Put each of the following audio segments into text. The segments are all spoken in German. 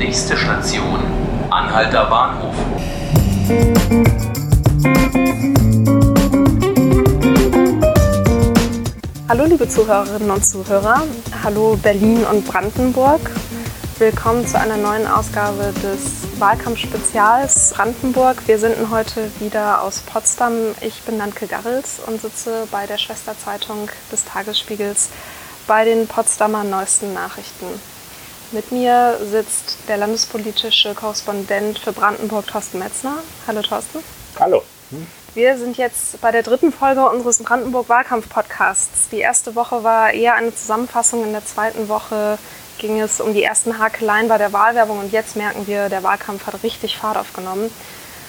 Nächste Station, Anhalter Bahnhof. Hallo liebe Zuhörerinnen und Zuhörer, hallo Berlin und Brandenburg. Willkommen zu einer neuen Ausgabe des Wahlkampfspezials Brandenburg. Wir senden heute wieder aus Potsdam. Ich bin Nanke Garrels und sitze bei der Schwesterzeitung des Tagesspiegels bei den Potsdamer neuesten Nachrichten. Mit mir sitzt der landespolitische Korrespondent für Brandenburg, Thorsten Metzner. Hallo Thorsten. Hallo. Wir sind jetzt bei der dritten Folge unseres Brandenburg-Wahlkampf-Podcasts. Die erste Woche war eher eine Zusammenfassung. In der zweiten Woche ging es um die ersten Hakeleien bei der Wahlwerbung. Und jetzt merken wir, der Wahlkampf hat richtig Fahrt aufgenommen.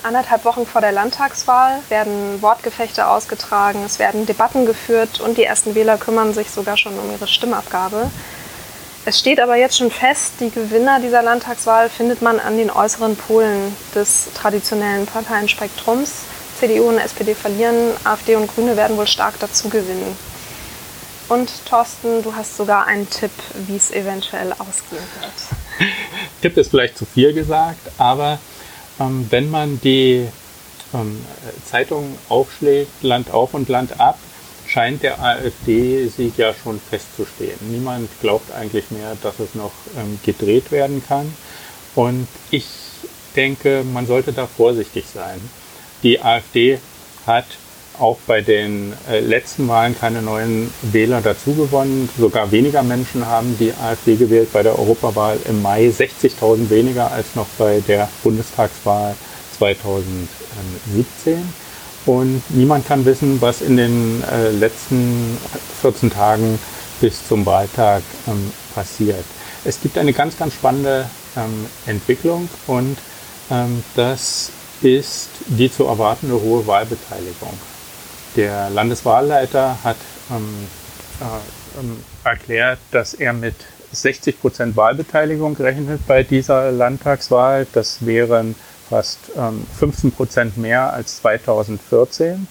Anderthalb Wochen vor der Landtagswahl werden Wortgefechte ausgetragen, es werden Debatten geführt und die ersten Wähler kümmern sich sogar schon um ihre Stimmabgabe. Es steht aber jetzt schon fest, die Gewinner dieser Landtagswahl findet man an den äußeren Polen des traditionellen Parteienspektrums. CDU und SPD verlieren, AfD und Grüne werden wohl stark dazu gewinnen. Und Thorsten, du hast sogar einen Tipp, wie es eventuell ausgehen wird. Tipp ist vielleicht zu viel gesagt, aber ähm, wenn man die ähm, Zeitung aufschlägt, Land auf und Land ab, scheint der AfD-Sieg ja schon festzustehen. Niemand glaubt eigentlich mehr, dass es noch ähm, gedreht werden kann. Und ich denke, man sollte da vorsichtig sein. Die AfD hat auch bei den äh, letzten Wahlen keine neuen Wähler dazugewonnen. Sogar weniger Menschen haben die AfD gewählt bei der Europawahl im Mai. 60.000 weniger als noch bei der Bundestagswahl 2017. Und niemand kann wissen, was in den äh, letzten 14 Tagen bis zum Wahltag ähm, passiert. Es gibt eine ganz, ganz spannende ähm, Entwicklung und ähm, das ist die zu erwartende hohe Wahlbeteiligung. Der Landeswahlleiter hat ähm, äh, ähm, erklärt, dass er mit 60 Prozent Wahlbeteiligung rechnet bei dieser Landtagswahl. Das wären fast ähm, 15 Prozent mehr als 2014.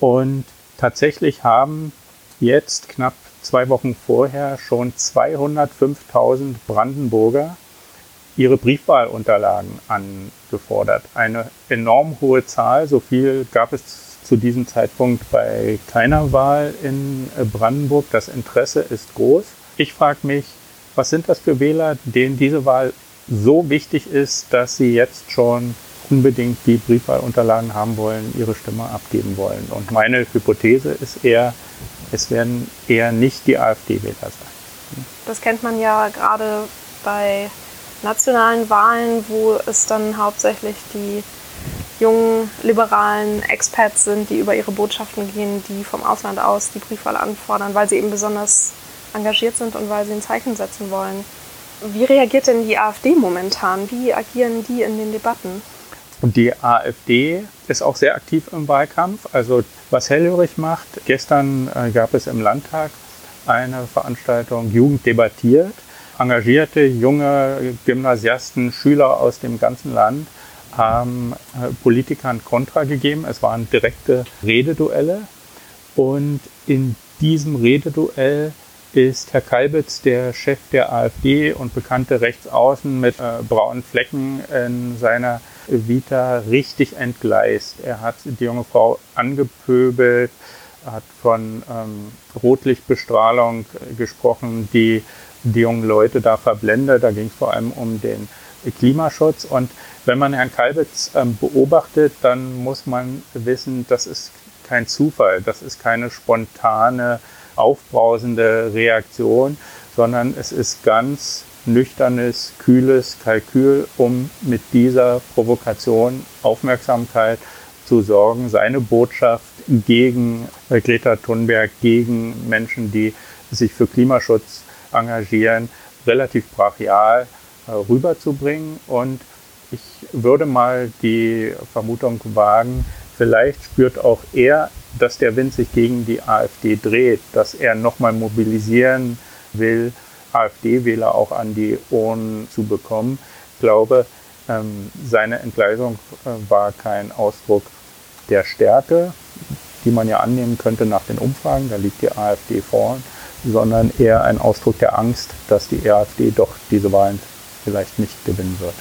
Und tatsächlich haben jetzt knapp zwei Wochen vorher schon 205.000 Brandenburger ihre Briefwahlunterlagen angefordert. Eine enorm hohe Zahl, so viel gab es zu diesem Zeitpunkt bei keiner Wahl in Brandenburg. Das Interesse ist groß. Ich frage mich, was sind das für Wähler, denen diese Wahl so wichtig ist, dass sie jetzt schon unbedingt die Briefwahlunterlagen haben wollen, ihre Stimme abgeben wollen. Und meine Hypothese ist eher, es werden eher nicht die AfD-Wähler sein. Das kennt man ja gerade bei nationalen Wahlen, wo es dann hauptsächlich die jungen liberalen Experts sind, die über ihre Botschaften gehen, die vom Ausland aus die Briefwahl anfordern, weil sie eben besonders engagiert sind und weil sie ein Zeichen setzen wollen. Wie reagiert denn die AfD momentan? Wie agieren die in den Debatten? Und die AfD ist auch sehr aktiv im Wahlkampf. Also was hellhörig macht, gestern äh, gab es im Landtag eine Veranstaltung Jugend debattiert. Engagierte junge Gymnasiasten, Schüler aus dem ganzen Land haben äh, Politikern Kontra gegeben. Es waren direkte Rededuelle. Und in diesem Rededuell ist Herr Kalbitz der Chef der AfD und bekannte Rechtsaußen mit äh, braunen Flecken in seiner Vita richtig entgleist. Er hat die junge Frau angepöbelt, hat von ähm, Rotlichtbestrahlung gesprochen, die die jungen Leute da verblendet. Da ging es vor allem um den Klimaschutz. Und wenn man Herrn Kalbitz ähm, beobachtet, dann muss man wissen, das ist kein Zufall, das ist keine spontane aufbrausende Reaktion, sondern es ist ganz nüchternes, kühles Kalkül, um mit dieser Provokation Aufmerksamkeit zu sorgen, seine Botschaft gegen Greta Thunberg, gegen Menschen, die sich für Klimaschutz engagieren, relativ brachial äh, rüberzubringen. Und ich würde mal die Vermutung wagen, vielleicht spürt auch er dass der Wind sich gegen die AfD dreht, dass er nochmal mobilisieren will, AfD-Wähler auch an die Ohren zu bekommen. Ich glaube, ähm, seine Entgleisung äh, war kein Ausdruck der Stärke, die man ja annehmen könnte nach den Umfragen, da liegt die AfD vorn, sondern eher ein Ausdruck der Angst, dass die AfD doch diese Wahlen vielleicht nicht gewinnen wird.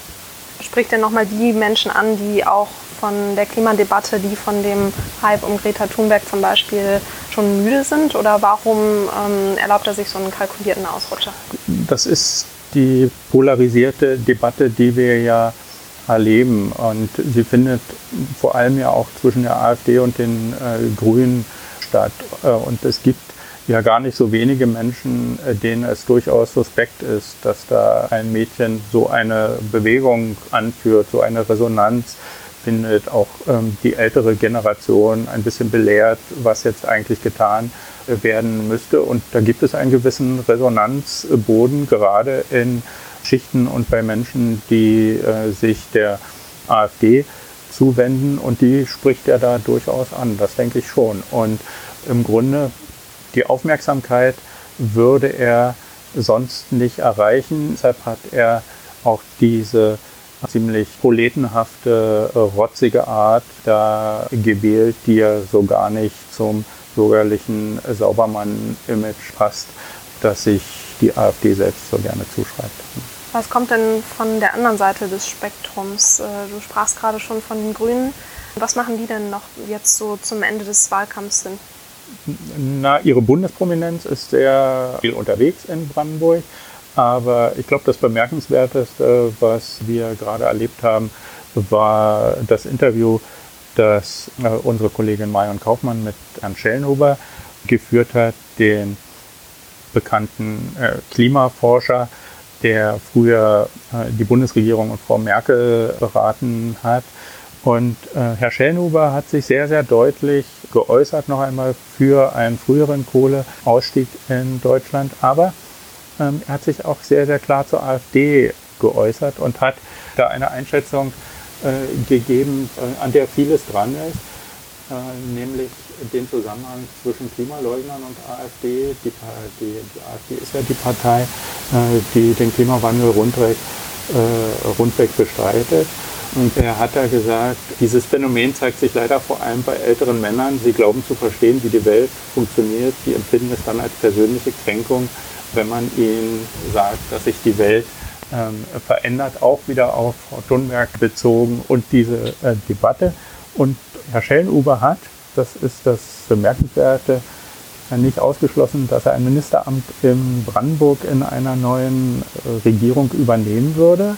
Spricht denn nochmal die Menschen an, die auch von der Klimadebatte, die von dem Hype um Greta Thunberg zum Beispiel schon müde sind? Oder warum ähm, erlaubt er sich so einen kalkulierten Ausrutscher? Das ist die polarisierte Debatte, die wir ja erleben. Und sie findet vor allem ja auch zwischen der AfD und den äh, Grünen statt. Äh, und es gibt ja gar nicht so wenige Menschen, äh, denen es durchaus suspekt ist, dass da ein Mädchen so eine Bewegung anführt, so eine Resonanz findet, auch ähm, die ältere Generation ein bisschen belehrt, was jetzt eigentlich getan äh, werden müsste. Und da gibt es einen gewissen Resonanzboden, gerade in Schichten und bei Menschen, die äh, sich der AfD zuwenden. Und die spricht er da durchaus an, das denke ich schon. Und im Grunde die Aufmerksamkeit würde er sonst nicht erreichen. Deshalb hat er auch diese ziemlich proletenhafte, äh, rotzige Art da gewählt, die ja so gar nicht zum bürgerlichen Saubermann-Image passt, das sich die AfD selbst so gerne zuschreibt. Was kommt denn von der anderen Seite des Spektrums? Äh, du sprachst gerade schon von den Grünen. Was machen die denn noch jetzt so zum Ende des Wahlkampfs hin? Na, ihre Bundesprominenz ist sehr viel unterwegs in Brandenburg. Aber ich glaube, das Bemerkenswerteste, was wir gerade erlebt haben, war das Interview, das äh, unsere Kollegin Marion Kaufmann mit Herrn Schellenhuber geführt hat, den bekannten äh, Klimaforscher, der früher äh, die Bundesregierung und Frau Merkel beraten hat. Und Herr Schellenhuber hat sich sehr, sehr deutlich geäußert, noch einmal für einen früheren Kohleausstieg in Deutschland. Aber ähm, er hat sich auch sehr, sehr klar zur AfD geäußert und hat da eine Einschätzung äh, gegeben, äh, an der vieles dran ist, äh, nämlich den Zusammenhang zwischen Klimaleugnern und AfD. Die, die, die AfD ist ja die Partei, äh, die den Klimawandel rundweg, äh, rundweg bestreitet. Und er hat da gesagt, dieses Phänomen zeigt sich leider vor allem bei älteren Männern. Sie glauben zu verstehen, wie die Welt funktioniert. Die empfinden es dann als persönliche Kränkung, wenn man ihnen sagt, dass sich die Welt ähm, verändert, auch wieder auf Frau Thunberg bezogen und diese äh, Debatte. Und Herr Schellenhuber hat, das ist das Bemerkenswerte, nicht ausgeschlossen, dass er ein Ministeramt in Brandenburg in einer neuen äh, Regierung übernehmen würde.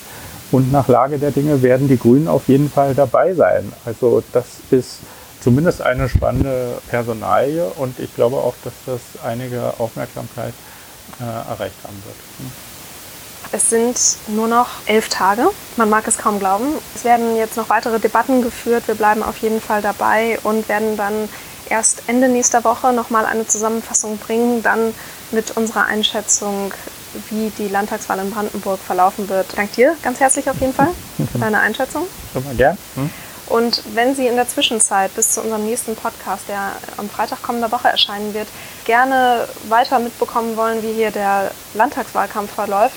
Und nach Lage der Dinge werden die Grünen auf jeden Fall dabei sein. Also das ist zumindest eine spannende Personalie und ich glaube auch, dass das einige Aufmerksamkeit äh, erreicht haben wird. Hm. Es sind nur noch elf Tage. Man mag es kaum glauben. Es werden jetzt noch weitere Debatten geführt. Wir bleiben auf jeden Fall dabei und werden dann erst Ende nächster Woche nochmal eine Zusammenfassung bringen, dann mit unserer Einschätzung, wie die Landtagswahl in Brandenburg verlaufen wird. Dank dir ganz herzlich auf jeden Fall für deine Einschätzung. Super, gern. Hm. Und wenn Sie in der Zwischenzeit bis zu unserem nächsten Podcast, der am Freitag kommender Woche erscheinen wird, gerne weiter mitbekommen wollen, wie hier der Landtagswahlkampf verläuft,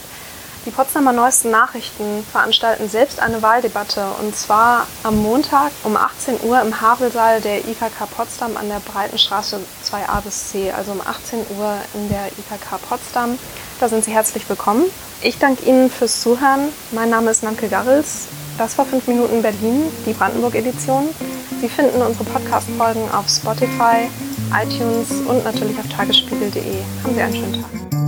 die Potsdamer Neuesten Nachrichten veranstalten selbst eine Wahldebatte und zwar am Montag um 18 Uhr im Havelsaal der IKK Potsdam an der Breitenstraße 2a bis C, also um 18 Uhr in der IKK Potsdam. Da sind Sie herzlich willkommen. Ich danke Ihnen fürs Zuhören. Mein Name ist Nanke Garrels. Das war 5 Minuten Berlin, die Brandenburg-Edition. Sie finden unsere Podcast-Folgen auf Spotify, iTunes und natürlich auf tagesspiegel.de. Haben Sie einen schönen Tag.